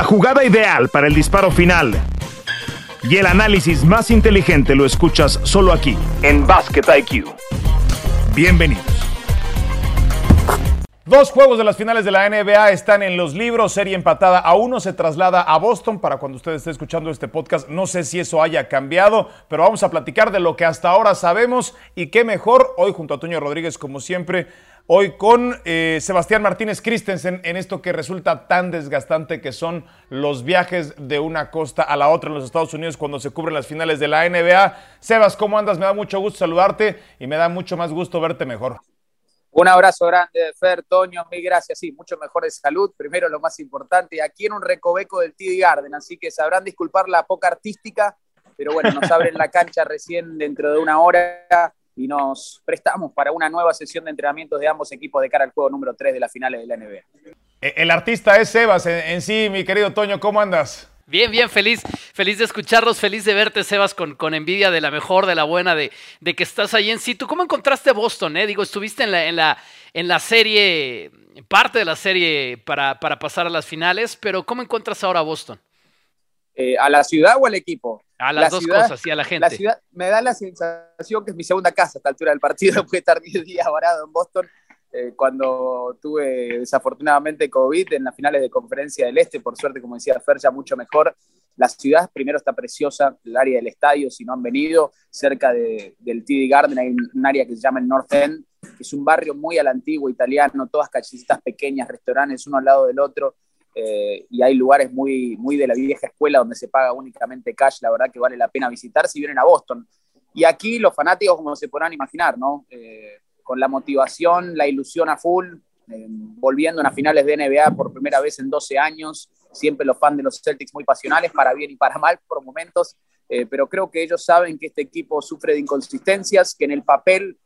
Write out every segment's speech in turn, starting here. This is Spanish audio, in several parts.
La jugada ideal para el disparo final y el análisis más inteligente lo escuchas solo aquí, en Basket IQ. Bienvenidos. Dos juegos de las finales de la NBA están en los libros, serie empatada a uno se traslada a Boston para cuando usted esté escuchando este podcast. No sé si eso haya cambiado, pero vamos a platicar de lo que hasta ahora sabemos y qué mejor hoy junto a Toño Rodríguez como siempre Hoy con eh, Sebastián Martínez Christensen en esto que resulta tan desgastante que son los viajes de una costa a la otra en los Estados Unidos cuando se cubren las finales de la NBA. Sebas, ¿cómo andas? Me da mucho gusto saludarte y me da mucho más gusto verte mejor. Un abrazo grande, Fer, Toño, mil gracias. Sí, mucho mejor de salud. Primero, lo más importante, aquí en un recoveco del TD Garden, así que sabrán disculpar la poca artística, pero bueno, nos abren la cancha recién dentro de una hora y nos prestamos para una nueva sesión de entrenamientos de ambos equipos de cara al juego número 3 de las finales de la NBA. E, el artista es Sebas en, sí, mi querido Toño, ¿cómo andas? Bien, bien, feliz, feliz de escucharlos, feliz de verte, Sebas, con, con envidia de la mejor, de la buena, de, de que estás ahí en sí. ¿Tú cómo encontraste Boston? Eh? Digo, estuviste en la, en la, en la serie, parte de la serie para, para pasar a las finales, pero ¿cómo encuentras ahora Boston? Eh, ¿A la ciudad o al equipo? A las dos cosas, sí, a la gente. La ciudad me da la sensación que es mi segunda casa a esta altura del partido, después de estar 10 días varado en Boston, eh, cuando tuve desafortunadamente COVID en las finales de conferencia del Este, por suerte, como decía Fer, ya mucho mejor. La ciudad primero está preciosa, el área del estadio, si no han venido, cerca de, del TD Garden hay un área que se llama el North End, que es un barrio muy a la antigua italiano, todas callecitas pequeñas, restaurantes uno al lado del otro, eh, y hay lugares muy, muy de la vieja escuela donde se paga únicamente cash, la verdad que vale la pena visitar si vienen a Boston. Y aquí los fanáticos, como se podrán imaginar, ¿no? Eh, con la motivación, la ilusión a full, eh, volviendo a las finales de NBA por primera vez en 12 años, siempre los fans de los Celtics muy pasionales, para bien y para mal por momentos, pero creo que ellos saben que este equipo sufre de inconsistencias, que en el papel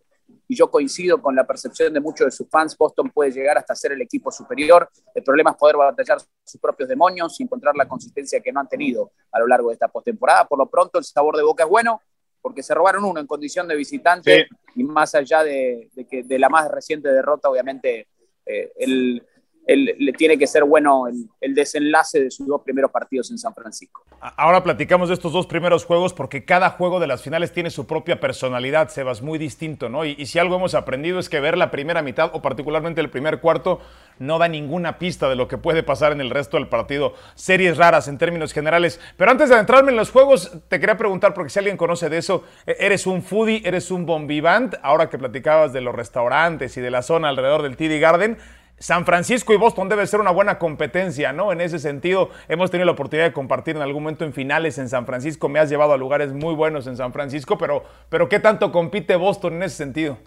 y yo coincido con la percepción de muchos de sus fans, Boston puede llegar hasta ser el equipo superior. El problema es poder batallar sus propios demonios y encontrar la consistencia que no han tenido a lo largo de esta postemporada. Por lo pronto, el sabor de boca es bueno, porque se robaron uno en condición de visitante y más allá de, que, de la más reciente derrota, obviamente, eh, el, le tiene que ser bueno el, desenlace de sus dos primeros partidos en San Francisco. Ahora platicamos de estos dos primeros juegos porque cada juego de las finales tiene su propia personalidad, Sebas, muy distinto, ¿no? Y, si algo hemos aprendido es que ver la primera mitad o particularmente el primer cuarto no da ninguna pista de lo que puede pasar en el resto del partido. Series raras en términos generales. Pero antes de adentrarme en los juegos, te quería preguntar, porque si alguien conoce de eso, e, ¿eres un foodie, eres un bombivant? Ahora que platicabas de los restaurantes y de la zona alrededor del TD Garden, San Francisco y Boston debe ser una buena competencia, ¿no? En ese sentido, hemos tenido la oportunidad de compartir en algún momento en finales en San Francisco. Me has llevado a lugares muy buenos en San Francisco, pero, pero ¿qué tanto compite Boston en ese sentido?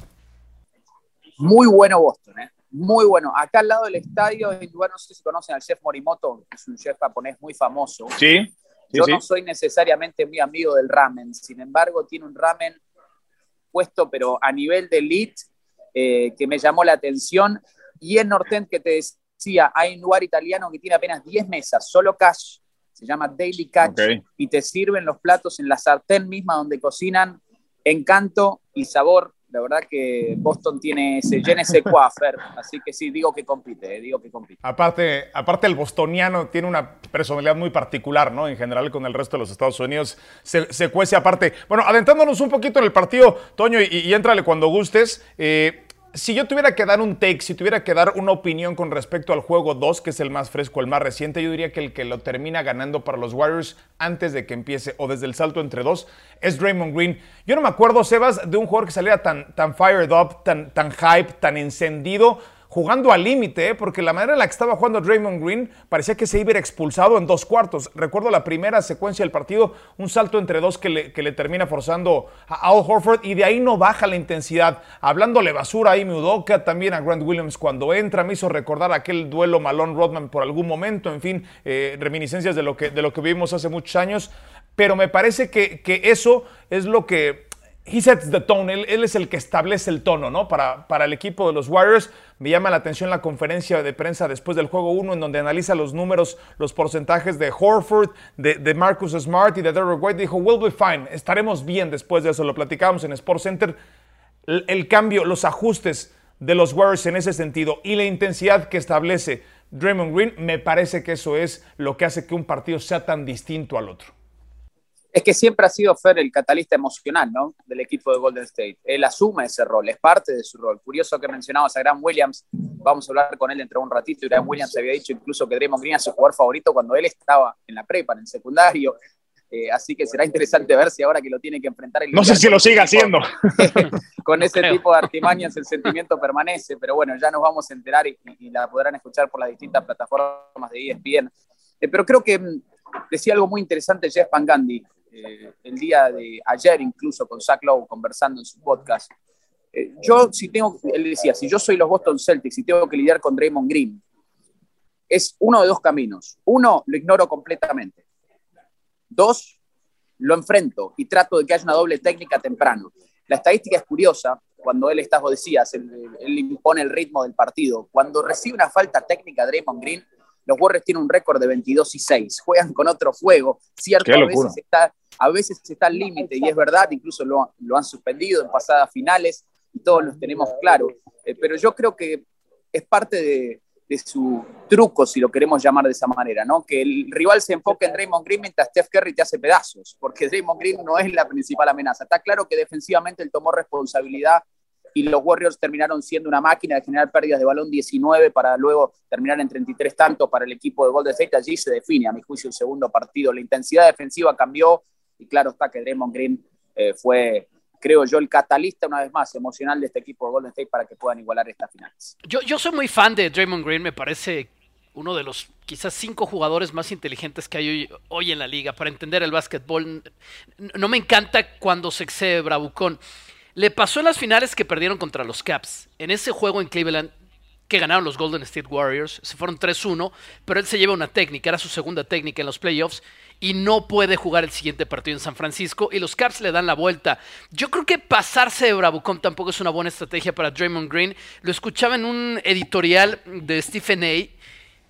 Muy bueno Boston, ¿eh? Muy bueno. Acá al lado del estadio, en lugar, no sé si conocen al chef Morimoto, que es un chef japonés muy famoso. Sí. Yo no soy necesariamente muy amigo del ramen, sin embargo, tiene un ramen puesto, pero a nivel de elite, eh, que me llamó la atención y en Nortent, que te decía, hay un lugar italiano que tiene apenas 10 mesas, solo cash, se llama Daily Catch, y te sirven los platos en la sartén misma donde cocinan encanto y sabor. La verdad que Boston tiene ese je ese así que sí, digo que compite, eh, digo que compite. Aparte, aparte el bostoniano tiene una personalidad muy particular, ¿no? En general con el resto de los Estados Unidos se, se cuece aparte. Bueno, adentrándonos un poquito en el partido, Toño, y, y éntrale cuando gustes. Eh, si yo tuviera que dar un take, si tuviera que dar una opinión con respecto al juego 2, que es el más fresco, el más reciente, yo diría que el que lo termina ganando para los Warriors antes de que empiece o desde el salto entre dos es Draymond Green. Yo no me acuerdo, Sebas, de un jugador que saliera tan, tan fired up, tan, tan hype, tan encendido jugando al límite, ¿eh? porque la manera en la que estaba jugando Draymond Green parecía que se iba a expulsado en dos cuartos. Recuerdo la primera secuencia del partido, un salto entre dos que le, termina forzando a Al Horford y de ahí no baja la intensidad. Hablándole basura a Amy Udoka, también a Grant Williams cuando entra, me hizo recordar aquel duelo Malone Rodman por algún momento, en fin, eh, reminiscencias de lo, que, de lo que vivimos hace muchos años. Pero me parece que eso es lo que he sets the tone, él, es el que establece el tono, ¿no? Para, para el equipo de los Warriors. Me llama la atención la conferencia de prensa después del juego 1, en donde analiza los números, los porcentajes de Horford, de, Marcus Smart y de Derrick White. Dijo, we'll be fine, estaremos bien después de eso. Lo platicábamos en Sports Center. El, el cambio, los ajustes de los Warriors en ese sentido y la intensidad que establece Draymond Green, me parece que eso es lo que hace que un partido sea tan distinto al otro. Es que siempre ha sido Fer el catalista emocional ¿no? del equipo de Golden State. Él asume ese rol, es parte de su rol. Curioso que mencionabas a Graham Williams, vamos a hablar con él dentro de un ratito, y Graham Williams había dicho incluso que Draymond Green era su jugador favorito cuando él estaba en la prepa, en el secundario. Eh, así que será interesante ver si ahora que lo tiene que enfrentar. El no sé si lo sigue haciendo. con ese tipo de artimañas el sentimiento permanece, pero bueno, ya nos vamos a enterar y, la podrán escuchar por las distintas plataformas de ESPN. Eh, pero creo que mm, decía algo muy interesante Jeff Van Gandhi eh, el día de ayer, incluso con Zach Lowe conversando en su podcast. yo, si tengo, él decía, si yo soy los Boston Celtics y tengo que lidiar con Draymond Green, es uno de dos caminos. Uno, lo ignoro completamente Dos, lo enfrento y trato de que haya una doble técnica temprano. La estadística es curiosa, cuando él está, vos decías, él, impone el ritmo del partido. Cuando recibe una falta técnica Draymond Green, los Warriors tienen un récord de 22 y 6, juegan con otro fuego, cierto, a veces, está, a veces está al límite y es verdad, incluso lo, han suspendido en pasadas finales y todos los tenemos claro, eh, pero yo creo que es parte de, de su truco, si lo queremos llamar de esa manera, ¿no? Que el rival se enfoque en Draymond Green mientras Steph Curry te hace pedazos, porque Draymond Green no es la principal amenaza. Está claro que defensivamente él tomó responsabilidad y los Warriors terminaron siendo una máquina de generar pérdidas de balón 19 para luego terminar en 33 tantos para el equipo de Golden State. Allí se define, a mi juicio, el segundo partido. La intensidad defensiva cambió y claro está que Draymond Green eh, fue creo yo, el catalista una vez más emocional de este equipo de Golden State para que puedan igualar estas finales. Yo, yo soy muy fan de Draymond Green, me parece uno de los quizás cinco jugadores más inteligentes que hay hoy, en la liga para entender el básquetbol. No me encanta cuando se excede bravucón. Le pasó en las finales que perdieron contra los Caps. En ese juego en Cleveland que ganaron los Golden State Warriors, se fueron 3-1, pero él se lleva una técnica, era su segunda técnica en los playoffs y no puede jugar el siguiente partido en San Francisco y los Caps le dan la vuelta. Yo creo que pasarse de Bravucón tampoco es una buena estrategia para Draymond Green. Lo escuchaba en un editorial de Stephen A.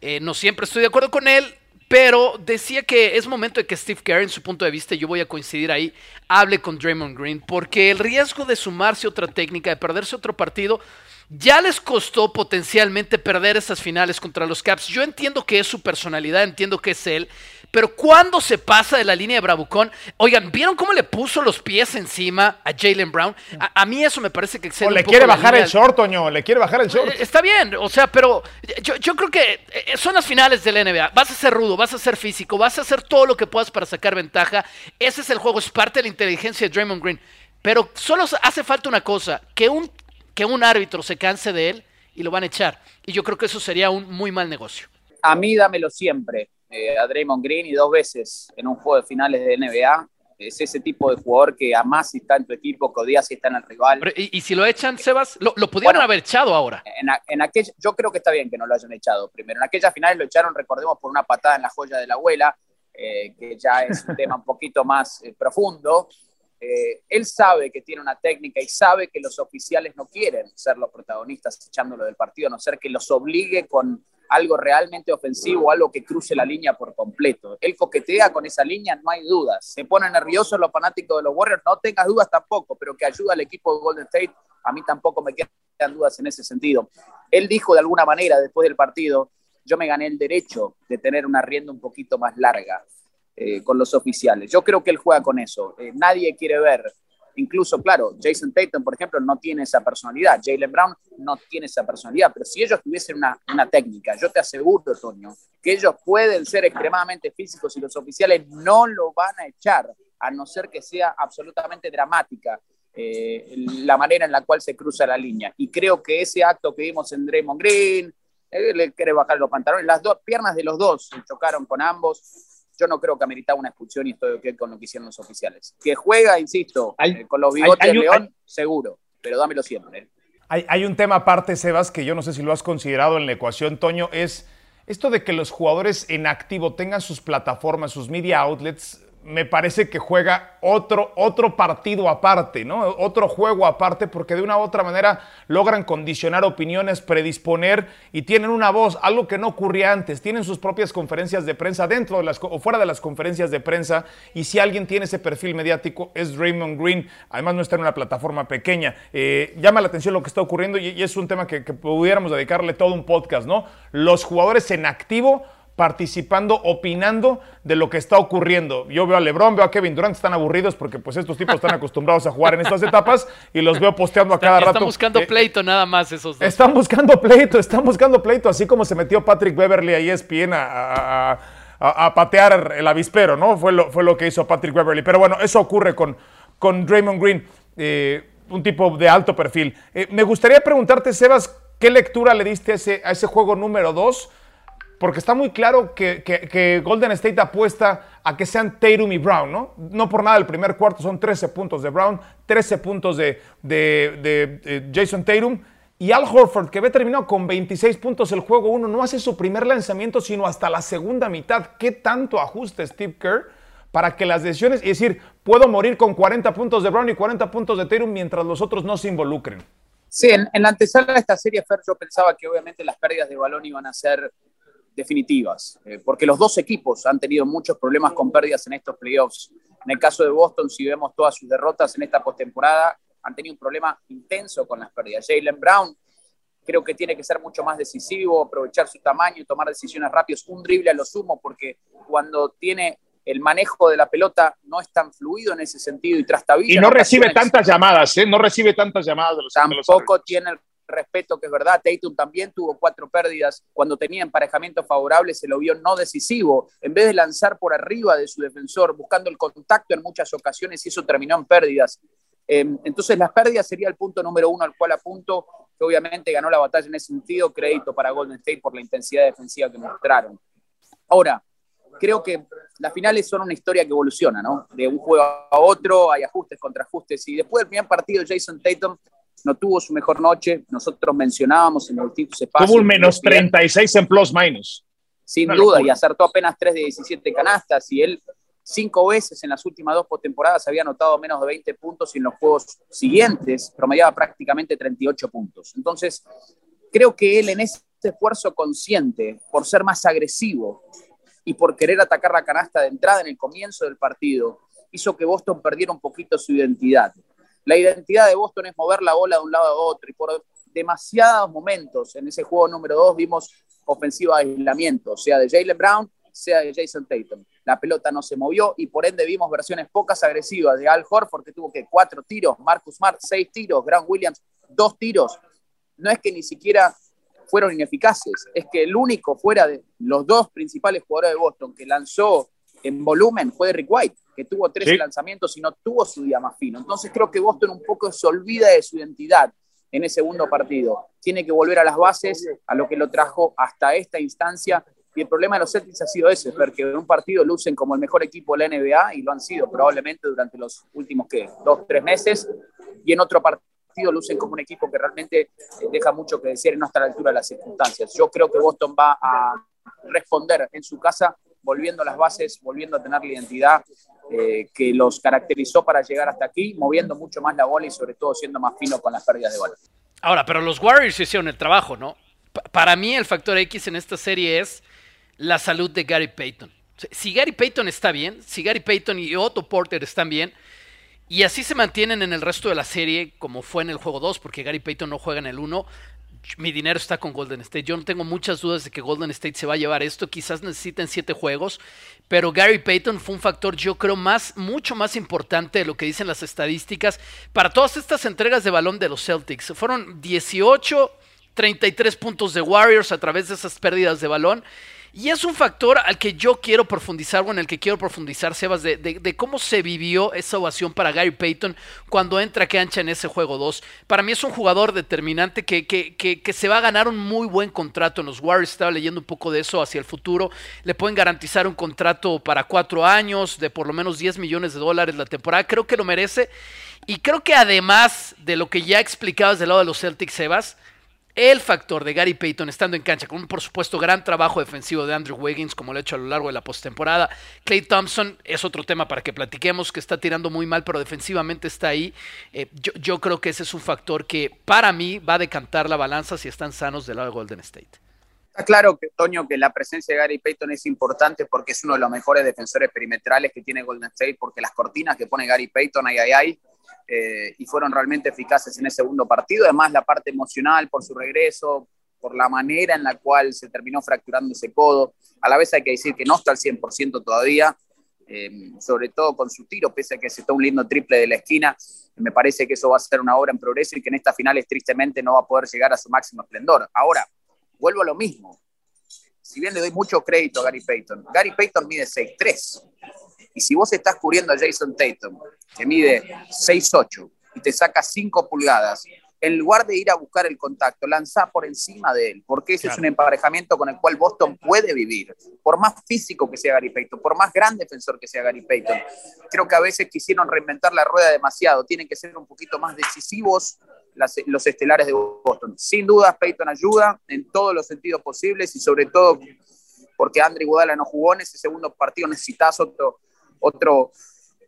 Eh, no siempre estoy de acuerdo con él, pero decía que es momento de que Steve Kerr, en su punto de vista, yo voy a coincidir ahí, hable con Draymond Green, porque el riesgo de sumarse otra técnica, de perderse otro partido, ya les costó potencialmente perder esas finales contra los Caps. Yo entiendo que es su personalidad, entiendo que es él, pero cuando se pasa de la línea de Bravucón, oigan, ¿vieron cómo le puso los pies encima a Jalen Brown? A, mí eso me parece que excede o le quiere bajar el short, Toño, le quiere bajar el short. Eh, está bien, o sea, pero yo, creo que eh, son las finales de la NBA. Vas a ser rudo, vas a ser físico, vas a hacer todo lo que puedas para sacar ventaja. Ese es el juego, es parte de la inteligencia de Draymond Green. Pero solo hace falta una cosa, que un, que un árbitro se canse de él y lo van a echar. Y yo creo que eso sería un muy mal negocio. A mí dámelo siempre eh, a Draymond Green y dos veces en un juego de finales de NBA. Es ese tipo de jugador que más si está en tu equipo, que odias si está en el rival. y, si lo echan, Sebas, lo, pudieron haber echado ahora. En, en aquella, yo creo que está bien que no lo hayan echado primero. En aquellas finales lo echaron, recordemos, por una patada en la joya de la abuela, eh, que ya es un tema un poquito más eh, profundo. Él sabe que tiene una técnica y sabe que los oficiales no quieren ser los protagonistas echándolo del partido, a no ser que los obligue con algo realmente ofensivo, algo que cruce la línea por completo. Él coquetea con esa línea, no hay dudas. Se pone nervioso los fanáticos de los Warriors, no tengas dudas tampoco, pero que ayuda al equipo de Golden State, a mí tampoco me quedan dudas en ese sentido. Él dijo de alguna manera después del partido, yo me gané el derecho de tener una rienda un poquito más larga eh, con los oficiales. Yo creo que él juega con eso. Eh, nadie quiere ver Incluso, claro, Jason Tatum, por ejemplo, no tiene esa personalidad. Jalen Brown no tiene esa personalidad. Pero si ellos tuviesen una, una técnica, yo te aseguro, Toño, que ellos pueden ser extremadamente físicos y los oficiales no lo van a echar, a no ser que sea absolutamente dramática. Eh, la manera en la cual se cruza la línea. Y creo que ese acto que vimos en Draymond Green, él le quiere bajar los pantalones, las dos piernas de los dos chocaron con ambos yo no creo que ameritaba una expulsión y estoy ok con lo que hicieron los oficiales. Que juega, insisto, eh, con los bigotes de León, seguro, pero dámelo siempre. Hay, un tema aparte, Sebas, que yo no sé si lo has considerado en la ecuación, Toño, es esto de que los jugadores en activo tengan sus plataformas, sus media outlets me parece que juega otro, otro partido aparte, ¿no? Otro juego aparte, porque de una u otra manera logran condicionar opiniones, predisponer y tienen una voz, algo que no ocurría antes. Tienen sus propias conferencias de prensa dentro de las, o fuera de las conferencias de prensa. Y si alguien tiene ese perfil mediático, es Raymond Green. Además, no está en una plataforma pequeña. Eh, llama la atención lo que está ocurriendo y, es un tema que, que pudiéramos dedicarle todo un podcast, ¿no? Los jugadores en activo participando, opinando de lo que está ocurriendo. Yo veo a LeBron, veo a Kevin Durant, están aburridos porque pues estos tipos están acostumbrados a jugar en estas etapas y los veo posteando a cada rato. Están buscando eh, pleito nada más esos dos. Están buscando pleito, están buscando pleito, así como se metió Patrick Beverly a ESPN a, a, patear el avispero, ¿no? Fue lo, fue lo que hizo Patrick Beverly. Pero bueno, eso ocurre con, con Draymond Green, eh, un tipo de alto perfil. Eh, me gustaría preguntarte, Sebas, ¿qué lectura le diste a ese, a ese juego número 2? Porque está muy claro que, Golden State apuesta a que sean Tatum y Brown, ¿no? No por nada el primer cuarto son 13 puntos de Brown, 13 puntos de, Jason Tatum. Y Al Horford, que ve terminado con 26 puntos el juego 1, no hace su primer lanzamiento sino hasta la segunda mitad. ¿Qué tanto ajuste Steve Kerr para que las decisiones, y decir, puedo morir con 40 puntos de Brown y 40 puntos de Tatum mientras los otros no se involucren? Sí, en, en la antesala de esta serie, Fer, yo pensaba que obviamente las pérdidas de balón iban a ser definitivas, eh, porque los dos equipos han tenido muchos problemas con pérdidas en estos playoffs. En el caso de Boston, si vemos todas sus derrotas en esta postemporada, han tenido un problema intenso con las pérdidas. Jalen Brown creo que tiene que ser mucho más decisivo, aprovechar su tamaño y tomar decisiones rápidas, un drible a lo sumo, porque cuando tiene el manejo de la pelota no es tan fluido en ese sentido y trastabilla. Y no recibe tantas llamadas, ¿eh? No recibe tantas llamadas de los Tampoco tiene el respeto, que es verdad. Tatum también tuvo cuatro pérdidas. Cuando tenía emparejamiento favorable, se lo vio no decisivo. En vez de lanzar por arriba de su defensor, buscando el contacto en muchas ocasiones, y eso terminó en pérdidas. Em, entonces, las pérdidas sería el punto número uno al cual apunto, que obviamente ganó la batalla en ese sentido. Crédito para Golden State por la intensidad defensiva que mostraron. Ahora, creo que las finales son una historia que evoluciona, ¿no? De un juego a otro, hay ajustes, contraajustes. Y después del primer partido, Jason Tatum no tuvo su mejor noche. Nosotros mencionábamos en el distintos espacios. Tuvo un menos 36 en plus minus. Sin duda, y acertó apenas 3 de 17 canastas. Y él cinco veces en las últimas dos postemporadas había anotado menos de 20 puntos y en los juegos siguientes promediaba prácticamente 38 puntos. Entonces, creo que él en ese esfuerzo consciente, por ser más agresivo y por querer atacar la canasta de entrada en el comienzo del partido, hizo que Boston perdiera un poquito su identidad. La identidad de Boston es mover la bola de un lado a otro y por demasiados momentos en ese juego número dos vimos ofensiva de aislamiento, sea de Jalen Brown, sea de Jason Tatum. La pelota no se movió y por ende vimos versiones pocas agresivas de Al Horford que tuvo que cuatro tiros, Marcus Smart seis tiros, Grant Williams dos tiros. No es que ni siquiera fueron ineficaces, es que el único fuera de los dos principales jugadores de Boston que lanzó en volumen fue Rick White que tuvo tres lanzamientos y no tuvo su día más fino. Entonces creo que Boston un poco se olvida de su identidad en ese segundo partido. Tiene que volver a las bases, a lo que lo trajo hasta esta instancia. Y el problema de los Celtics ha sido ese, porque en un partido lucen como el mejor equipo de la NBA y lo han sido probablemente durante los últimos, ¿qué? Dos, tres meses. Y en otro partido lucen como un equipo que realmente eh, deja mucho que decir y no está a la altura de las circunstancias. Yo creo que Boston va a responder en su casa volviendo a las bases, volviendo a tener la identidad eh, que los caracterizó para llegar hasta aquí, moviendo mucho más la bola y sobre todo siendo más fino con las pérdidas de bola. Ahora, pero los Warriors hicieron el trabajo, ¿no? para mí el factor X en esta serie es la salud de Gary Payton. Si Gary Payton está bien, si Gary Payton y Otto Porter están bien, y así se mantienen en el resto de la serie, como fue en el juego 2, porque Gary Payton no juega en el 1, mi dinero está con Golden State. Yo no tengo muchas dudas de que Golden State se va a llevar esto. Quizás necesiten siete juegos, pero Gary Payton fue un factor, yo creo, más, mucho más importante de lo que dicen las estadísticas para todas estas entregas de balón de los Celtics. Fueron 18, 33 puntos de Warriors a través de esas pérdidas de balón. Y es un factor al que yo quiero profundizar, o en el que quiero profundizar, Sebas, de, cómo se vivió esa ovación para Gary Payton cuando entra que ancha en ese juego 2. Para mí es un jugador determinante que, que, que, se va a ganar un muy buen contrato en los Warriors. Estaba leyendo un poco de eso hacia el futuro. Le pueden garantizar un contrato para cuatro años de por lo menos 10 millones de dólares la temporada. Creo que lo merece. Y creo que además de lo que ya explicabas del lado de los Celtics, Sebas, el factor de Gary Payton estando en cancha, con un por supuesto gran trabajo defensivo de Andrew Wiggins, como lo ha hecho a lo largo de la postemporada. Clay Thompson es otro tema para que platiquemos, que está tirando muy mal, pero defensivamente está ahí. Eh, yo, creo que ese es un factor que para mí va a decantar la balanza si están sanos del lado de Golden State. Está claro, que, Toño, que la presencia de Gary Payton es importante porque es uno de los mejores defensores perimetrales que tiene Golden State, porque las cortinas que pone Gary Payton, ay, ay, ay, eh, y fueron realmente eficaces en ese segundo partido. Además, la parte emocional por su regreso, por la manera en la cual se terminó fracturando ese codo. A la vez hay que decir que no está al 100% todavía, eh, sobre todo con su tiro, pese a que se está un lindo triple de la esquina. Me parece que eso va a ser una obra en progreso y que en estas finales tristemente no va a poder llegar a su máximo esplendor. Ahora, vuelvo a lo mismo. Si bien le doy mucho crédito a Gary Payton, Gary Payton mide 6'3". Y si vos estás cubriendo a Jason Tatum, que mide 6'8", y te saca 5 pulgadas, en lugar de ir a buscar el contacto, lanza por encima de él, porque ese es un emparejamiento con el cual Boston puede vivir. Por más físico que sea Gary Payton, por más gran defensor que sea Gary Payton, creo que a veces quisieron reinventar la rueda demasiado, tienen que ser un poquito más decisivos los estelares de Boston. Sin duda, Peyton ayuda en todos los sentidos posibles y sobre todo porque Andre Iguodala no jugó en ese segundo partido, necesitas otro, otro,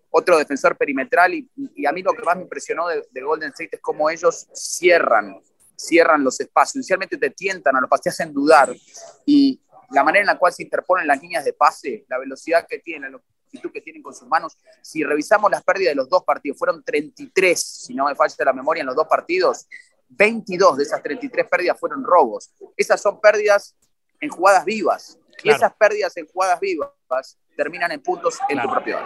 otro defensor perimetral y, a mí lo que más me impresionó de, Golden State es cómo ellos cierran, cierran los espacios, inicialmente te tientan a los pases, te hacen dudar y la manera en la cual se interponen las líneas de pase, la velocidad que tienen, que tienen con sus manos. Si revisamos las pérdidas de los dos partidos, fueron 33, si no me falla la memoria, en los dos partidos. 22 de esas 33 pérdidas fueron robos. Esas son pérdidas en jugadas vivas. Y esas pérdidas en jugadas vivas terminan en puntos en tu propio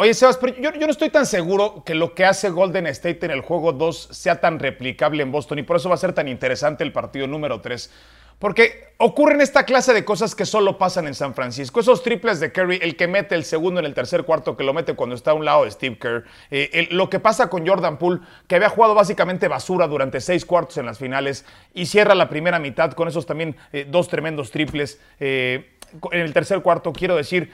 Oye, Sebas, pero yo, yo, no estoy tan seguro que lo que hace Golden State en el juego 2 sea tan replicable en Boston y por eso va a ser tan interesante el partido número 3. Porque ocurren esta clase de cosas que solo pasan en San Francisco. Esos triples de Curry, el que mete el segundo en el tercer cuarto, que lo mete cuando está a un lado de Steve Kerr. Eh, lo que pasa con Jordan Poole, que había jugado básicamente basura durante seis cuartos en las finales y cierra la primera mitad con esos también eh, dos tremendos triples. Eh, en el tercer cuarto, quiero decir,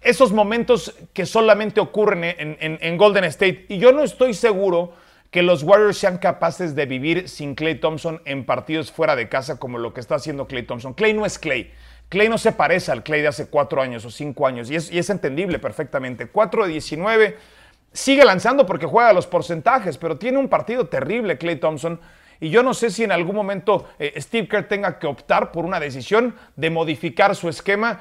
esos momentos que solamente ocurren en Golden State. Y yo no estoy seguro que los Warriors sean capaces de vivir sin Clay Thompson en partidos fuera de casa como lo que está haciendo Clay Thompson. Clay no es Clay. Clay no se parece al Clay de hace cuatro años o cinco años y es, entendible perfectamente. 4 de 19, sigue lanzando porque juega los porcentajes, pero tiene un partido terrible Clay Thompson. Y yo no sé si en algún momento eh, Steve Kerr tenga que optar por una decisión de modificar su esquema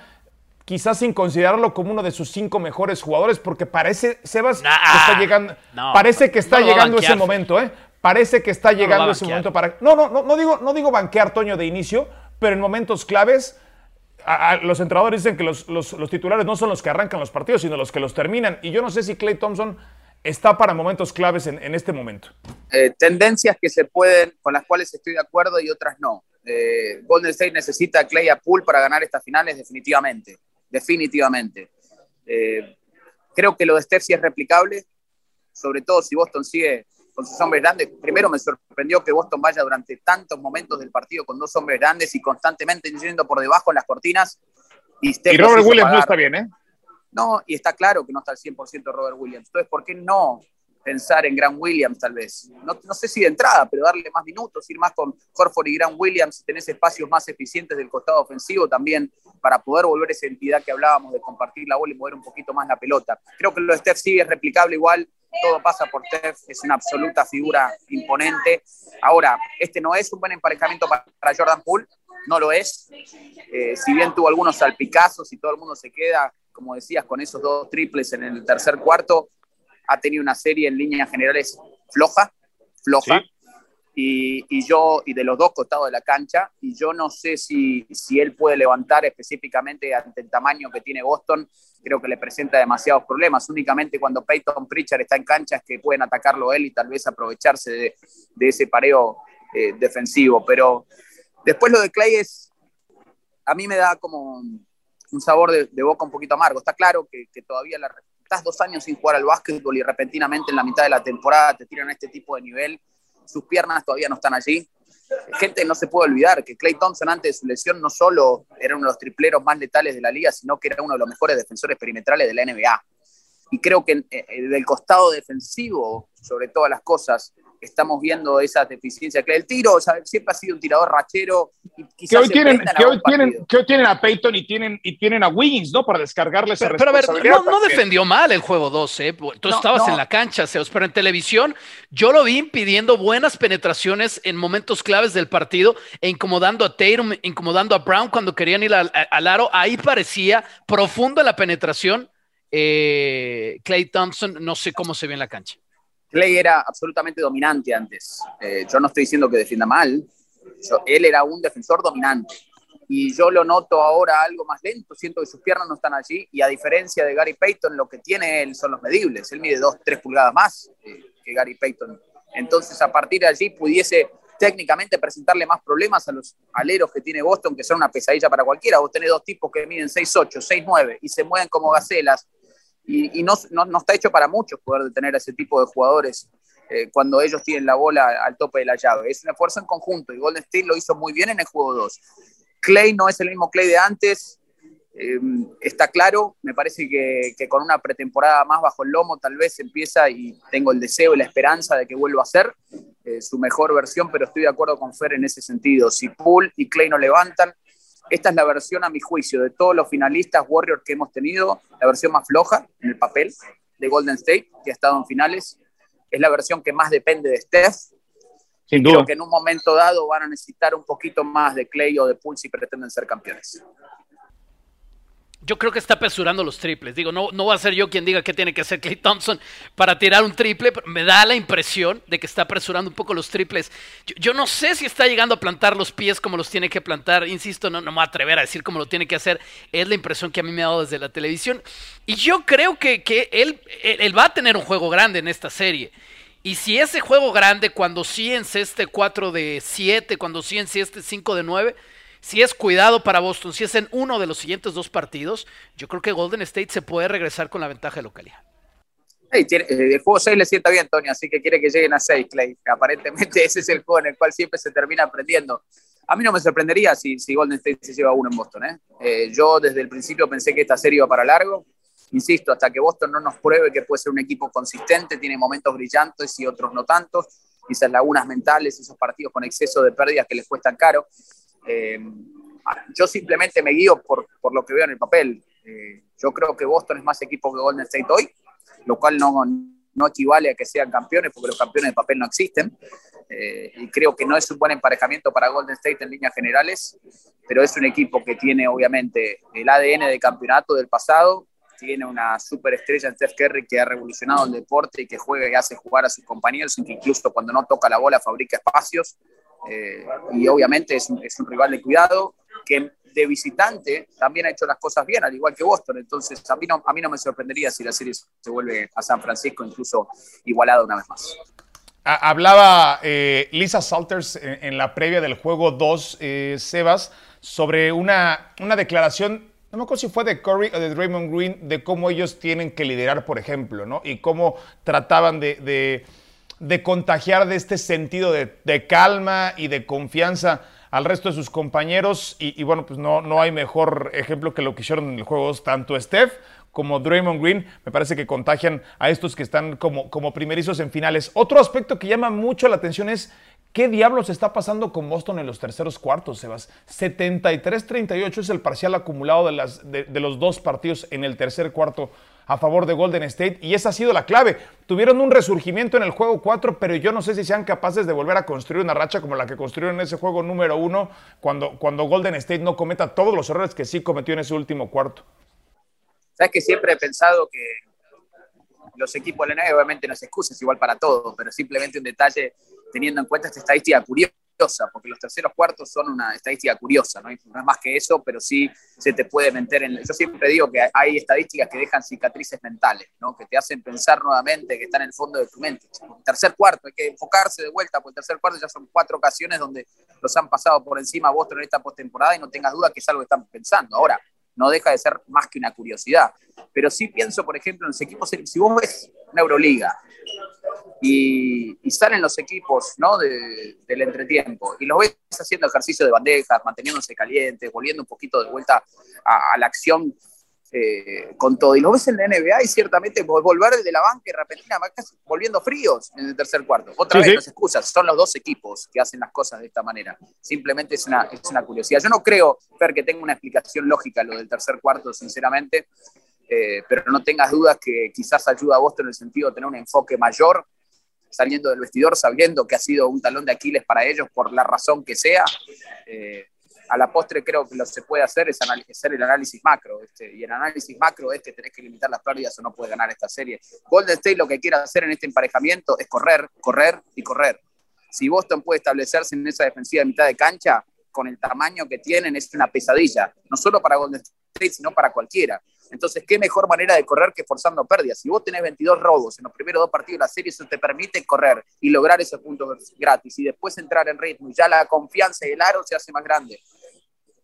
quizás sin considerarlo como uno de sus cinco mejores jugadores, porque parece, Sebas, que está llegando, parece que está llegando ese momento, ¿eh? Parece que está llegando ese momento para. No, no, no, no digo, no digo banquear Toño de inicio, pero en momentos claves. los entrenadores dicen que los, titulares no son los que arrancan los partidos, sino los que los terminan. Y yo no sé si Clay Thompson está para momentos claves en, este momento. Eh, tendencias que se pueden, con las cuales estoy de acuerdo y otras no. Eh, Golden State necesita a Clay a Pool para ganar estas finales definitivamente definitivamente. Eh, creo que lo de Steph sí es replicable, sobre todo si Boston sigue con sus hombres grandes. Primero me sorprendió que Boston vaya durante tantos momentos del partido con dos hombres grandes y constantemente yendo por debajo en las cortinas. Y, Robert Williams no está bien, ¿eh? No, y está claro que no está al 100% Robert Williams. Entonces, ¿por qué no pensar en Grant Williams tal vez. No, no, sé si de entrada, pero darle más minutos, ir más con Horford y Grant Williams, tener espacios más eficientes del costado ofensivo también para poder volver a esa entidad que hablábamos de compartir la bola y mover un poquito más la pelota. Creo que lo de Steph sigue es replicable igual, todo pasa por Steph, es una absoluta figura imponente. Ahora, este no es un buen emparejamiento para Jordan Poole, no lo es. Eh, si bien tuvo algunos salpicazos y todo el mundo se queda, como decías, con esos dos triples en el tercer cuarto, ha tenido una serie en líneas generales floja, floja. Y, yo, y de los dos costados de la cancha, y yo no sé si, si él puede levantar específicamente ante el tamaño que tiene Boston, creo que le presenta demasiados problemas. Únicamente cuando Peyton Pritchard está en cancha es que pueden atacarlo él y tal vez aprovecharse de, de ese pareo eh, defensivo. Pero después lo de Clay es, a mí me da como un sabor de, boca un poquito amargo. Está claro que, que todavía la, estás dos años sin jugar al básquetbol y repentinamente en la mitad de la temporada te tiran a este tipo de nivel, sus piernas todavía no están allí. Gente, no se puede olvidar que Clay Thompson antes de su lesión no solo era uno de los tripleros más letales de la liga, sino que era uno de los mejores defensores perimetrales de la NBA. Y creo que eh, del costado defensivo, sobre todas las cosas, estamos viendo esas deficiencias. El tiro siempre ha sido un tirador rachero. Y que, hoy tienen, que, hoy tienen, que hoy tienen a Peyton y tienen, y tienen a Wiggins, ¿no? Para descargarle esa pero, pero a ver, no, defendió mal el juego 12. ¿eh? Tú estabas en la cancha, Seos, pero en televisión yo lo vi impidiendo buenas penetraciones en momentos claves del partido e incomodando a Tatum, incomodando a Brown cuando querían ir al, aro. Ahí parecía profunda la penetración. Eh, Clay Thompson, no sé cómo se ve en la cancha. Clay era absolutamente dominante antes. Eh, yo no estoy diciendo que defienda mal. él era un defensor dominante. Y yo lo noto ahora algo más lento. Siento que sus piernas no están allí. Y a diferencia de Gary Payton, lo que tiene él son los medibles. Él mide 2, 3 pulgadas más eh, que Gary Payton. Entonces, a partir de allí pudiese técnicamente presentarle más problemas a los aleros que tiene Boston, que son una pesadilla para cualquiera. Vos tenés dos tipos que miden 6'8, 6'9 y se mueven como gacelas y, no, no, está hecho para muchos poder detener a ese tipo de jugadores eh, cuando ellos tienen la bola al tope de la llave. Es un esfuerzo en conjunto y Golden State lo hizo muy bien en el juego 2. Clay no es el mismo Clay de antes, eh, está claro, me parece que, que, con una pretemporada más bajo el lomo tal vez empieza y tengo el deseo y la esperanza de que vuelva a ser eh, su mejor versión, pero estoy de acuerdo con Fer en ese sentido. Si Poole y Clay no levantan, esta es la versión, a mi juicio, de todos los finalistas Warriors que hemos tenido, la versión más floja en el papel de Golden State, que ha estado en finales. Es la versión que más depende de Steph. Sin duda. Creo que en un momento dado van a necesitar un poquito más de Clay o de Poole si pretenden ser campeones yo creo que está apresurando los triples. Digo, no, no va a ser yo quien diga qué tiene que hacer Clay Thompson para tirar un triple, pero me da la impresión de que está apresurando un poco los triples. Yo, no sé si está llegando a plantar los pies como los tiene que plantar. Insisto, no, no me voy a atrever a decir cómo lo tiene que hacer. Es la impresión que a mí me ha dado desde la televisión. Y yo creo que, que él, él, va a tener un juego grande en esta serie. Y si ese juego grande, cuando sí este 4 de 7, cuando sí este 5 de 9 si es cuidado para Boston, si es en uno de los siguientes dos partidos, yo creo que Golden State se puede regresar con la ventaja de localidad. Eh, el juego 6 le sienta bien, Tony, así que quiere que lleguen a 6, Clay. Aparentemente ese es el juego en el cual siempre se termina aprendiendo. A mí no me sorprendería si, si Golden State se lleva uno en Boston. ¿eh? ¿eh? yo desde el principio pensé que esta serie iba para largo. Insisto, hasta que Boston no nos pruebe que puede ser un equipo consistente, tiene momentos brillantes y otros no tantos, esas lagunas mentales, esos partidos con exceso de pérdidas que les cuestan caro. Eh, yo simplemente me guío por, por, lo que veo en el papel. Eh, yo creo que Boston es más equipo que Golden State hoy, lo cual no, no equivale a que sean campeones, porque los campeones de papel no existen. Eh, y creo que no es un buen emparejamiento para Golden State en líneas generales, pero es un equipo que tiene obviamente el ADN de campeonato del pasado, tiene una superestrella en Steph Curry que ha revolucionado el deporte y que juega y hace jugar a sus compañeros, incluso cuando no toca la bola fabrica espacios. Eh, y obviamente es es un, rival de cuidado que de visitante también ha hecho las cosas bien, al igual que Boston. Entonces, a mí no, a mí no me sorprendería si la serie se vuelve a San Francisco, incluso igualada una vez más. Hablaba eh, Lisa Salters en, la previa del juego 2, eh, Sebas, sobre una, una declaración no me acuerdo si fue de Curry o de Draymond Green, de cómo ellos tienen que liderar, por ejemplo, ¿no? Y cómo trataban de de contagiar de este sentido de, calma y de confianza al resto de sus compañeros. Y, bueno, pues no, no hay mejor ejemplo que lo que hicieron en el juego tanto Steph como Draymond Green, me parece que contagian a estos que están como, como primerizos en finales. Otro aspecto que llama mucho la atención es ¿Qué diablos está pasando con Boston en los terceros cuartos, Sebas? 73-38 es el parcial acumulado de, las, de, los dos partidos en el tercer cuarto a favor de Golden State y esa ha sido la clave. Tuvieron un resurgimiento en el juego 4, pero yo no sé si sean capaces de volver a construir una racha como la que construyeron en ese juego número 1 cuando, cuando Golden State no cometa todos los errores que sí cometió en ese último cuarto. Sabes que siempre he pensado que los equipos de la NBA obviamente no es igual para todos, pero simplemente un detalle teniendo en cuenta esta estadística curiosa porque los terceros cuartos son una estadística curiosa, ¿no? es más que eso, pero sí se te puede meter en... Yo siempre digo que hay estadísticas que dejan cicatrices mentales, ¿no? que te hacen pensar nuevamente, que están en el fondo de tu mente. Tercer cuarto, hay que enfocarse de vuelta, porque el tercer cuarto ya son cuatro ocasiones donde los han pasado por encima a Boston en esta postemporada y no tengas duda que es algo que están pensando. Ahora, no deja de ser más que una curiosidad. Pero sí pienso, por ejemplo, en los equipos, si vos ves una Euroliga y, salen los equipos ¿no? del entretiempo y los ves haciendo ejercicio de bandejas, manteniéndose calientes, volviendo un poquito de vuelta a, la acción eh, con todo. Y lo ves en la NBA y ciertamente volver de la banca y repentinamente volviendo fríos en el tercer cuarto. Otra vez, no se excusas, son los dos equipos que hacen las cosas de esta manera. Simplemente es una, es una curiosidad. Yo no creo, Fer, que tenga una explicación lógica lo del tercer cuarto, sinceramente. Eh, pero no tengas dudas que quizás ayuda a Boston en el sentido de tener un enfoque mayor, saliendo del vestidor, sabiendo que ha sido un talón de Aquiles para ellos por la razón que sea. Eh, a la postre creo que lo que se puede hacer es hacer el análisis macro. Este, y el análisis macro es que tenés que limitar las pérdidas o no puedes ganar esta serie. Golden State lo que quiere hacer en este emparejamiento es correr, correr y correr. Si Boston puede establecerse en esa defensiva de mitad de cancha, con el tamaño que tienen, es una pesadilla. No solo para Golden State, sino para cualquiera. Entonces, ¿qué mejor manera de correr que forzando pérdidas? Si vos tenés 22 robos en los primeros dos partidos de la serie, eso te permite correr y lograr esos puntos gratis y después entrar en ritmo y ya la confianza y el aro se hace más grande.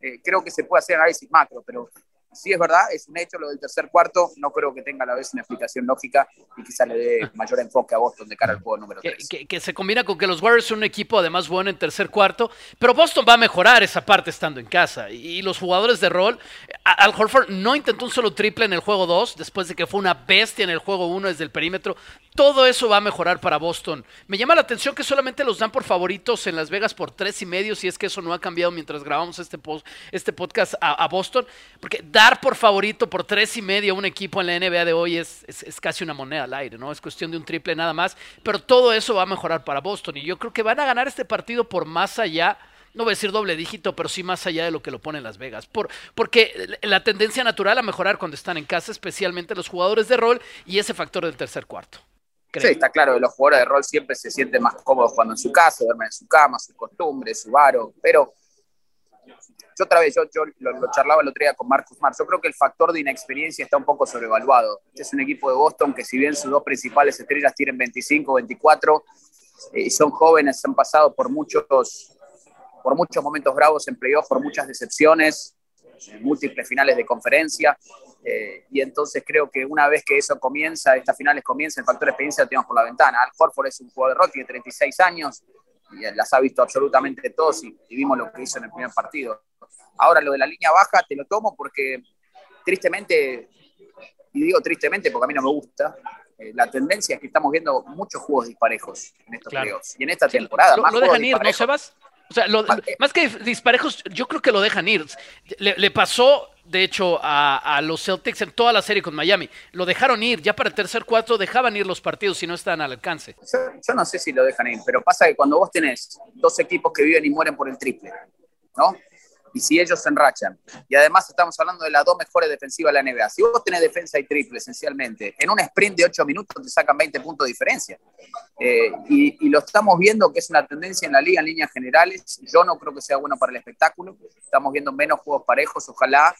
Eh, creo que se puede hacer análisis macro, pero sí es verdad, es un hecho lo del tercer cuarto, no creo que tenga a la vez una explicación lógica y quizá le dé mayor enfoque a Boston de cara al juego número 3. Que, se combina con que los Warriors son un equipo además bueno en tercer cuarto, pero Boston va a mejorar esa parte estando en casa. Y, los jugadores de rol, Al Horford no intentó un solo triple en el juego 2, después de que fue una bestia en el juego 1 desde el perímetro. Todo eso va a mejorar para Boston. Me llama la atención que solamente los dan por favoritos en Las Vegas por tres y medio, si es que eso no ha cambiado mientras grabamos este, post, este podcast a, a Boston, porque dar por favorito por tres y medio un equipo en la NBA de hoy es, es, casi una moneda al aire, ¿no? Es cuestión de un triple nada más, pero todo eso va a mejorar para Boston y yo creo que van a ganar este partido por más allá no voy a decir doble dígito, pero sí más allá de lo que lo pone en Las Vegas. Por, porque la tendencia natural a mejorar cuando están en casa, especialmente los jugadores de rol y ese factor del tercer cuarto. Sí, está claro que los jugadores de rol siempre se sienten más cómodos cuando en su casa, duermen en su cama, su costumbre, su varo, pero yo otra vez, yo, lo, charlaba el otro día con Marcus Mar, yo creo que el factor de inexperiencia está un poco sobrevaluado. Este es un equipo de Boston que si bien sus dos principales estrellas tienen 25, 24, y son jóvenes, han pasado por muchos, por muchos momentos bravos en playoff, por muchas decepciones, múltiples finales de conferencia, eh, y entonces creo que una vez que eso comienza, estas finales comienzan, el factor experiencia lo tenemos por la ventana. Al Horford es un jugador de rock, tiene 36 años, las ha visto absolutamente todos y vimos lo que hizo en el primer partido Ahora lo de la línea baja te lo tomo porque tristemente, y digo tristemente porque a mí no me gusta, eh, la tendencia es que estamos viendo muchos juegos disparejos en estos playoffs. Y en esta temporada, lo, dejan ir, ¿no, Sebas? O sea, eh, más que disparejos, yo creo que lo dejan ir. Le, pasó, de hecho, a, los Celtics en toda la serie con Miami. Lo dejaron ir. Ya para el tercer cuarto dejaban ir los partidos si no estaban al alcance. yo, no sé si lo dejan ir, pero pasa que cuando vos tenés dos equipos que viven y mueren por el triple, ¿no? y si ellos se enrachan, y además estamos hablando de las dos mejores defensivas de la NBA, si vos tenés defensa y triple esencialmente, en un sprint de 8 minutos te sacan 20 puntos de diferencia. Eh, y, lo estamos viendo que es una tendencia en la liga en líneas generales. Yo no creo que sea bueno para el espectáculo. Estamos viendo menos juegos parejos. Ojalá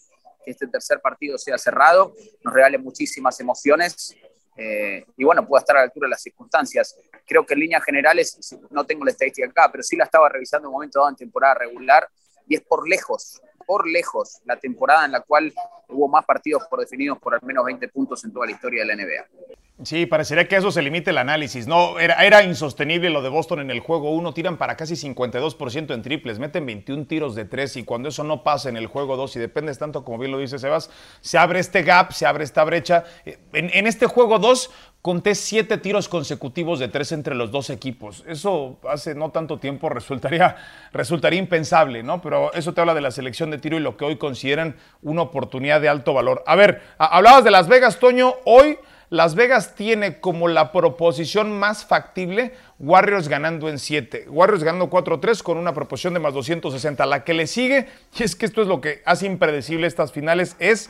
que este tercer partido sea cerrado, nos regale muchísimas emociones. Eh, y bueno, pueda estar a la altura de las circunstancias. Creo que en líneas generales, no tengo la estadística acá, pero sí la estaba revisando en un momento dado en temporada regular y es por lejos, por lejos, la temporada en la cual hubo más partidos por definidos por al menos 20 puntos en toda la historia de la NBA. Sí, parecería que eso se limite el análisis. No, era, insostenible lo de Boston en el juego 1. Tiran para casi 52% en triples, meten 21 tiros de 3 y cuando eso no pasa en el juego 2 y dependes tanto, como bien lo dice Sebas, se abre este gap, se abre esta brecha. En, en este juego 2 conté 7 tiros consecutivos de 3 entre los dos equipos. Eso hace no tanto tiempo resultaría, resultaría impensable, ¿no? Pero eso te habla de la selección de tiro y lo que hoy consideran una oportunidad de alto valor. A ver, hablabas de Las Vegas, Toño. Hoy Las Vegas tiene como la proposición más factible Warriors ganando en 7. Warriors ganando 4-3 con una proposición de más 260. La que le sigue, y es que esto es lo que hace impredecible estas finales, es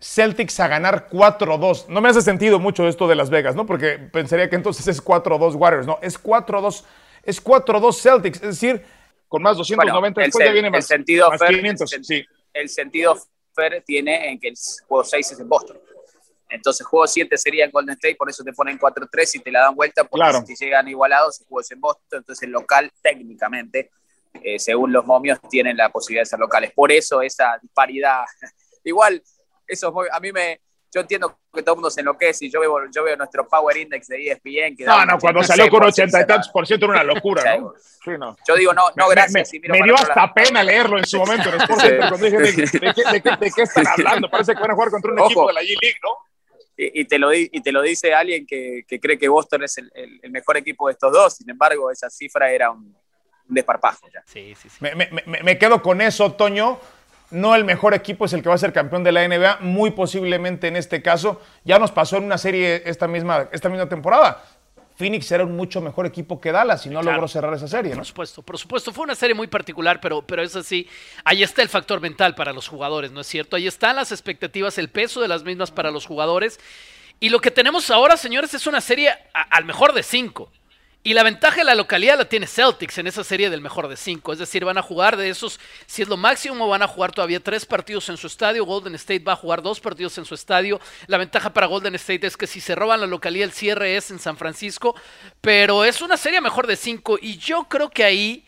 Celtics a ganar 4-2. No me hace sentido mucho esto de Las Vegas, ¿no? Porque pensaría que entonces es 4-2 Warriors. No, es 4-2. Es 4-2 Celtics. Es decir, con más 290 después ya viene más, el sentido 500. El, sí. el sentido Fer tiene en que el juego 6 es en Boston. Entonces, juego 7 sería en Golden State, por eso te ponen 4-3 y te la dan vuelta, porque si llegan igualados, el juego es en Boston. Entonces, el local, técnicamente, eh, según los momios, tienen la posibilidad de ser locales. Por eso esa disparidad. Igual, eso a mí me. yo entiendo que todo el mundo se enloquece y yo veo, yo veo nuestro Power Index de ESPN. Que no, no, cuando salió con 80 y tantos por ciento era una locura, ¿no? Sí, no. Yo digo, no, no, gracias. Me, me, dio hasta pena leerlo en su momento en Sport cuando dije, ¿de, de, de, de, qué están hablando? Parece que van a jugar contra un Ojo. equipo de la G-League, ¿no? Y, y, te lo, y te lo dice alguien que, que cree que Boston es el, el, el, mejor equipo de estos dos. Sin embargo, esa cifra era un, un desparpajo. Ya. Sí, sí, sí. Me, me, me, quedo con eso, Toño. No el mejor equipo es el que va a ser campeón de la NBA, muy posiblemente en este caso. Ya nos pasó en una serie esta misma, esta misma temporada. Phoenix era un mucho mejor equipo que Dallas y no claro. logró cerrar esa serie. ¿no? Por supuesto, por supuesto. Fue una serie muy particular, pero, pero es así. Ahí está el factor mental para los jugadores, ¿no es cierto? Ahí están las expectativas, el peso de las mismas para los jugadores. Y lo que tenemos ahora, señores, es una serie a, al mejor de cinco. Y la ventaja de la localidad la tiene Celtics en esa serie del mejor de cinco. Es decir, van a jugar de esos, si es lo máximo, van a jugar todavía tres partidos en su estadio. Golden State va a jugar dos partidos en su estadio. La ventaja para Golden State es que si se roban la localidad, el cierre es en San Francisco. Pero es una serie mejor de cinco. Y yo creo que ahí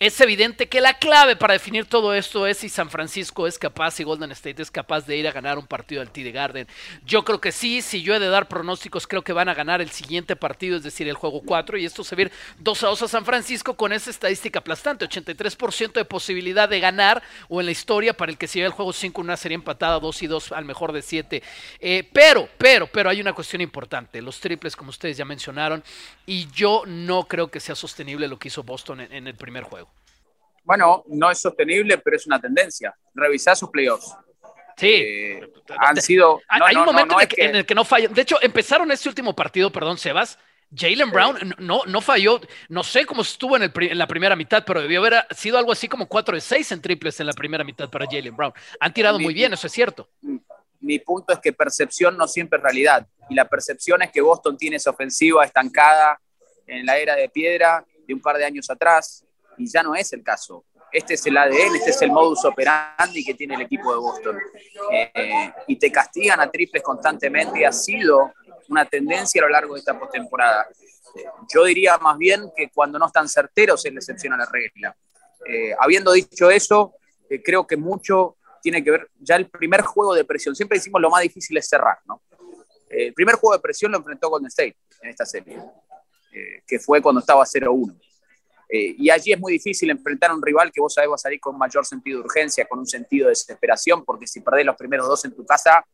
es evidente que la clave para definir todo esto es si San Francisco es capaz, si Golden State es capaz de ir a ganar un partido del TD Garden. Yo creo que sí, si yo he de dar pronósticos, creo que van a ganar el siguiente partido, es decir, el juego 4, y esto se ve 2 a 2 a San Francisco con esa estadística aplastante, 83% de posibilidad de ganar, o en la historia para el que se el juego 5, una serie empatada 2 y 2 al mejor de 7. Eh, pero, pero, pero hay una cuestión importante, los triples, como ustedes ya mencionaron, y yo no creo que sea sostenible lo que hizo Boston en el primer juego bueno, no es sostenible, pero es una tendencia. Revisar sus playoffs. Sí. Eh, han sido. No, hay un momento no, en, el que, que... en, el que, no fallan. De hecho, empezaron este último partido, perdón, Sebas. Jalen Brown no, no falló, no sé cómo estuvo en, el, en, la primera mitad, pero debió haber sido algo así como 4 de 6 en triples en la primera mitad para Jalen Brown. Han tirado mi, muy bien, eso es cierto. Mi punto es que percepción no siempre es realidad. Y la percepción es que Boston tiene esa ofensiva estancada en la era de piedra de un par de años atrás, y ya no es el caso. Este es el ADN, este es el modus operandi que tiene el equipo de Boston. Eh, y te castigan a triples constantemente, ha sido una tendencia a lo largo de esta postemporada. Eh, yo diría más bien que cuando no están certeros es la excepción a la regla. Eh, habiendo dicho eso, creo que mucho tiene que ver ya el primer juego de presión. Siempre decimos lo más difícil es cerrar, ¿no? el primer juego de presión lo enfrentó Golden State en esta serie, que fue cuando estaba 0-1. Eh, y allí es muy difícil enfrentar a un rival que vos sabés va a salir con mayor sentido de urgencia, con un sentido de desesperación, porque si perdés los primeros dos en tu casa,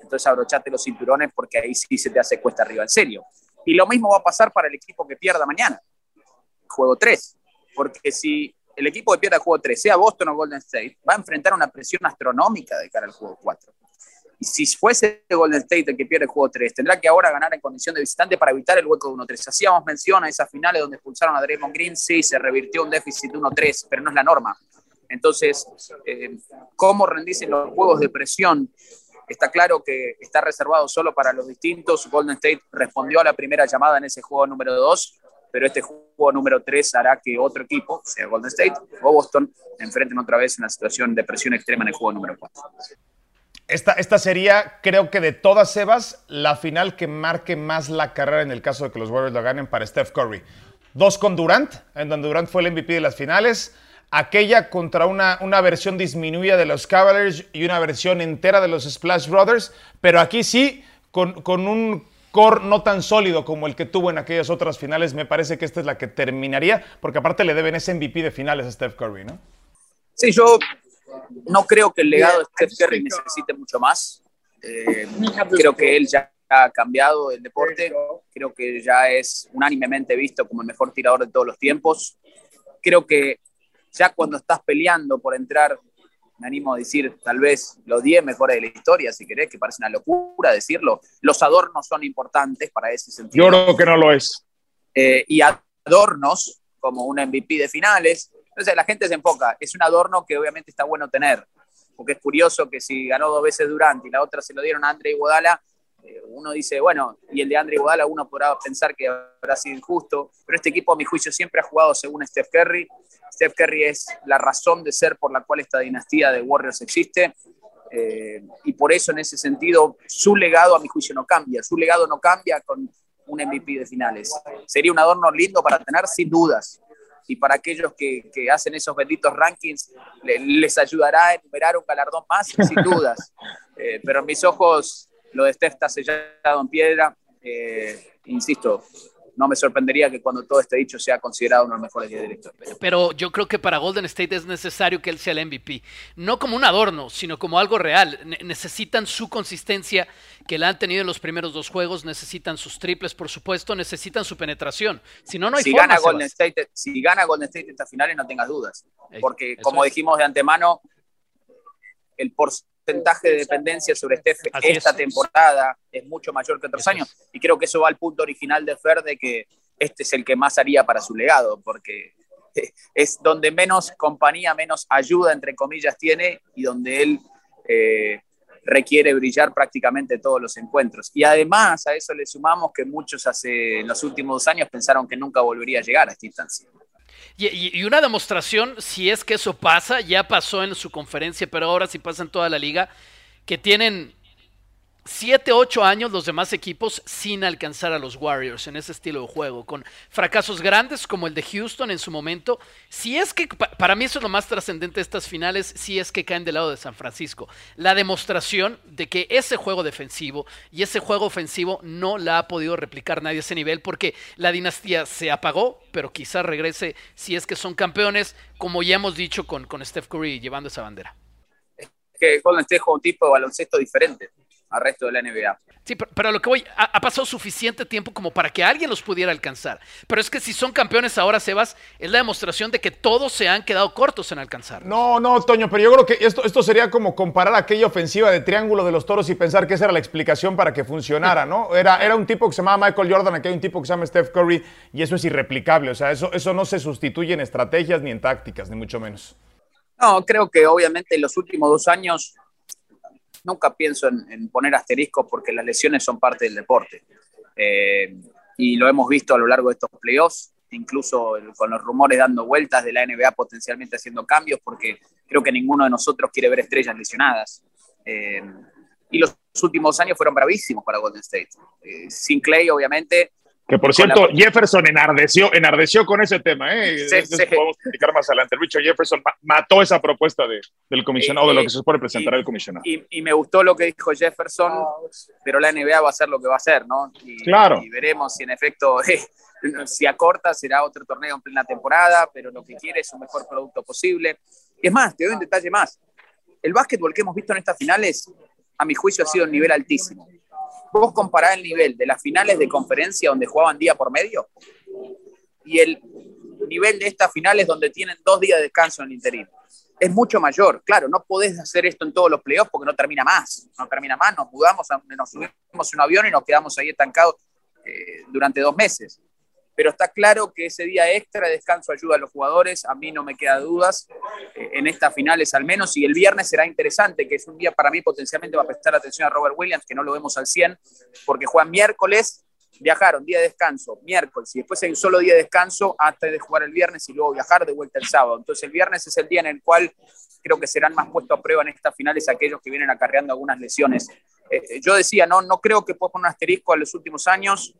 entonces abrochate los cinturones porque ahí sí se te hace cuesta arriba, en serio. Y lo mismo va a pasar para el equipo que pierda mañana, juego 3, porque si el equipo que pierda el juego 3, sea Boston o Golden State, va a enfrentar una presión astronómica de cara al juego 4 si fuese Golden State el que pierde el juego 3, tendrá que ahora ganar en condición de visitante para evitar el hueco de 1-3. Hacíamos mención a esas finales donde expulsaron a Draymond Green, sí, se revirtió un déficit de 1-3, pero no es la norma. Entonces, eh, ¿cómo rendirse los juegos de presión? Está claro que está reservado solo para los distintos. Golden State respondió a la primera llamada en ese juego número 2, pero este juego número 3 hará que otro equipo, sea Golden State o Boston, enfrenten otra vez una situación de presión extrema en el juego número 4. Esta, esta, sería, creo que de todas Sebas, la final que marque más la carrera en el caso de que los Warriors lo ganen para Steph Curry. Dos con Durant, en donde Durant fue el MVP de las finales. Aquella contra una, una versión disminuida de los Cavaliers y una versión entera de los Splash Brothers. Pero aquí sí, con, con un core no tan sólido como el que tuvo en aquellas otras finales, me parece que esta es la que terminaría, porque aparte le deben ese MVP de finales a Steph Curry, ¿no? Sí, yo no creo que el legado de Steph Curry necesite mucho más. Eh, creo que él ya ha cambiado el deporte. Creo que ya es unánimemente visto como el mejor tirador de todos los tiempos. Creo que ya cuando estás peleando por entrar, me animo a decir tal vez los 10 mejores de la historia, si querés, que parece una locura decirlo. Los adornos son importantes para ese sentido. Yo creo que no lo es. Eh, y adornos como un MVP de finales, entonces la gente se enfoca, es un adorno que obviamente está bueno tener, porque es curioso que si ganó dos veces Durant y la otra se lo dieron a Andre Iguodala, eh, uno dice, bueno, y el de Andre Iguodala uno podrá pensar que habrá sido injusto, pero este equipo a mi juicio siempre ha jugado según Steph Curry. Steph Curry es la razón de ser por la cual esta dinastía de Warriors existe. Eh, y por eso en ese sentido su legado a mi juicio no cambia, su legado no cambia con un MVP de finales. Sería un adorno lindo para tener sin dudas, y para aquellos que, que hacen esos benditos rankings le, les ayudará a enumerar un galardón más, sin dudas. Eh, pero en mis ojos lo de Steph está sellado en piedra. insisto, no me sorprendería que cuando todo esté dicho sea considerado uno de los mejores directores. Pero yo creo que para Golden State es necesario que él sea el MVP. No como un adorno, sino como algo real. necesitan su consistencia que la han tenido en los primeros dos juegos, necesitan sus triples, por supuesto, necesitan su penetración. Si no, no hay si forma, Gana Golden State, si gana Golden State estas finales, no tengas dudas. Porque, como dijimos de antemano, el porcentaje porcentaje de dependencia sobre Steph esta temporada es mucho mayor que otros años. Y creo que eso va al punto original de Fer de que este es el que más haría para su legado, porque es donde menos compañía, menos ayuda, entre comillas, tiene y donde él eh, requiere brillar prácticamente todos los encuentros. Y además a eso le sumamos que muchos hace en los últimos dos años pensaron que nunca volvería a llegar a esta instancia. Y, una demostración, si es que eso pasa, ya pasó en su conferencia, pero ahora sí pasa en toda la liga, que tienen 7, 8 años los demás equipos sin alcanzar a los Warriors en ese estilo de juego, con fracasos grandes como el de Houston en su momento. Si es que, para mí eso es lo más trascendente de estas finales, si es que caen del lado de San Francisco. La demostración de que ese juego defensivo y ese juego ofensivo no la ha podido replicar nadie a ese nivel porque la dinastía se apagó, pero quizás regrese si es que son campeones, como ya hemos dicho con, con Steph Curry llevando esa bandera. Es que Golden State juega un tipo de baloncesto diferente al resto de la NBA. Sí, pero, a lo que voy, ha, pasado suficiente tiempo como para que alguien los pudiera alcanzar. Pero es que si son campeones ahora, Sebas, es la demostración de que todos se han quedado cortos en alcanzar. No, no, Toño, pero yo creo que esto, esto sería como comparar aquella ofensiva de triángulo de los toros y pensar que esa era la explicación para que funcionara, ¿no? Era, era un tipo que se llamaba Michael Jordan, aquí hay un tipo que se llama Steph Curry y eso es irreplicable. O sea, eso, eso no se sustituye en estrategias ni en tácticas, ni mucho menos. No, creo que obviamente en los últimos dos años nunca pienso en, poner asteriscos porque las lesiones son parte del deporte. Eh, y lo hemos visto a lo largo de estos playoffs, incluso con los rumores dando vueltas de la NBA potencialmente haciendo cambios, porque creo que ninguno de nosotros quiere ver estrellas lesionadas. Eh, y los últimos años fueron bravísimos para Golden State. Eh, sin Clay, obviamente, que por cierto, Jefferson enardeció, enardeció con ese tema, ¿eh? Sí, sí. podemos explicar más adelante. Richard Jefferson mató esa propuesta de, del comisionado, de lo que se supone presentar el comisionado. Y, me gustó lo que dijo Jefferson, pero la NBA va a hacer lo que va a hacer, ¿no? Y, claro. Y veremos si en efecto, si acorta, será otro torneo en plena temporada, pero lo que quiere es un mejor producto posible. Es más, te doy un detalle más. El básquetbol que hemos visto en estas finales, a mi juicio, ha sido un nivel altísimo vos comparás el nivel de las finales de conferencia donde jugaban día por medio y el nivel de estas finales donde tienen dos días de descanso en el. Es mucho mayor. Claro, no podés hacer esto en todos los playoffs porque no termina más. No termina más, nos mudamos, nos subimos en un avión y nos quedamos ahí estancados eh, durante dos meses pero está claro que ese día extra de descanso ayuda a los jugadores, a mí no me queda dudas, eh, en estas finales al menos, y el viernes será interesante, que es un día para mí potencialmente va a prestar atención a Robert Williams, que no lo vemos al 100, porque juegan miércoles, viajaron, día de descanso, miércoles, y después hay un solo día de descanso antes de jugar el viernes y luego viajar de vuelta el sábado. Entonces el viernes es el día en el cual creo que serán más puestos a prueba en estas finales aquellos que vienen acarreando algunas lesiones. Eh, yo decía, no, no creo que pueda poner un asterisco a los últimos años,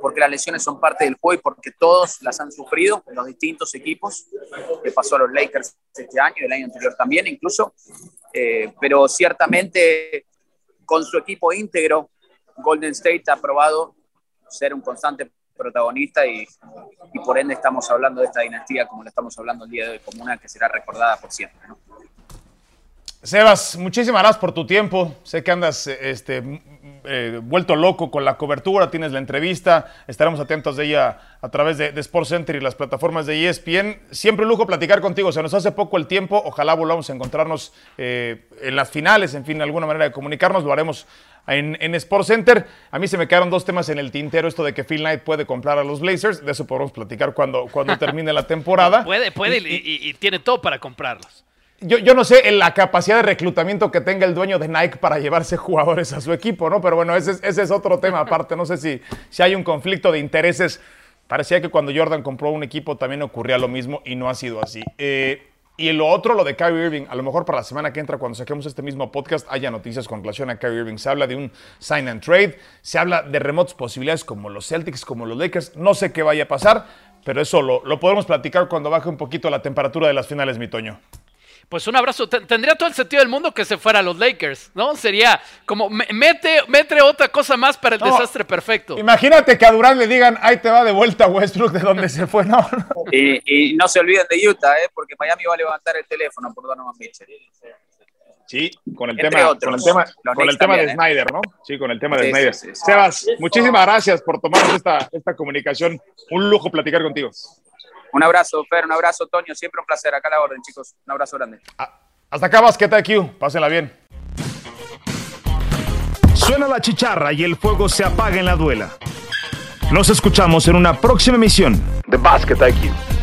porque las lesiones son parte del juego y porque todos las han sufrido en los distintos equipos, que pasó a los Lakers este año y el año anterior también incluso, eh, pero ciertamente con su equipo íntegro, Golden State ha probado ser un constante protagonista y, y, por ende estamos hablando de esta dinastía como lo estamos hablando el día de hoy, como una que será recordada por siempre. Sebas, muchísimas gracias por tu tiempo. Sé que andas este, eh, vuelto loco con la cobertura, tienes la entrevista, estaremos atentos de ella a través de, Sports Center y las plataformas de ESPN. Siempre un lujo platicar contigo, se nos hace poco el tiempo, ojalá volvamos a encontrarnos eh, en las finales, en fin, alguna manera de comunicarnos, lo haremos en, en Sports Center. A mí se me quedaron dos temas en el tintero, esto de que Phil Knight puede comprar a los Blazers, de eso podemos platicar cuando, cuando termine la temporada. Puede, puede y tiene todo para comprarlos. Yo, no sé la capacidad de reclutamiento que tenga el dueño de Nike para llevarse jugadores a su equipo, ¿no? Pero bueno, ese, es otro tema aparte. No sé si, si hay un conflicto de intereses. Parecía que cuando Jordan compró un equipo también ocurría lo mismo y no ha sido así. Eh, y lo otro, lo de Kyrie Irving, a lo mejor para la semana que entra, cuando saquemos este mismo podcast, haya noticias con relación a Kyrie Irving. Se habla de un sign and trade, se habla de remotas posibilidades como los Celtics, como los Lakers. No sé qué vaya a pasar, pero eso lo, lo podemos platicar cuando baje un poquito la temperatura de las finales, mi Toño. Pues un abrazo. Tendría todo el sentido del mundo que se fuera a los Lakers, ¿no? Sería como mete, mete otra cosa más para el desastre perfecto. Imagínate que a Durán le digan, ahí te va de vuelta Westbrook de donde se fue, ¿no? Y, no se olviden de Utah, ¿eh? porque Miami va a levantar el teléfono por Donovan Mitchell. Sí, con el tema, con el tema, con el tema de ¿eh? Snyder, ¿no? Sí, con el tema de Snyder. Sebas, muchísimas gracias por tomar esta, esta comunicación. Un lujo platicar contigo. Un abrazo, Fer, un abrazo, Toño. Siempre un placer. Acá a la orden, chicos. Un abrazo grande. Ah, hasta acá, Basqueta Q. Pásenla bien. Suena la chicharra y el fuego se apaga en la duela. Nos escuchamos en una próxima emisión de Basket IQ.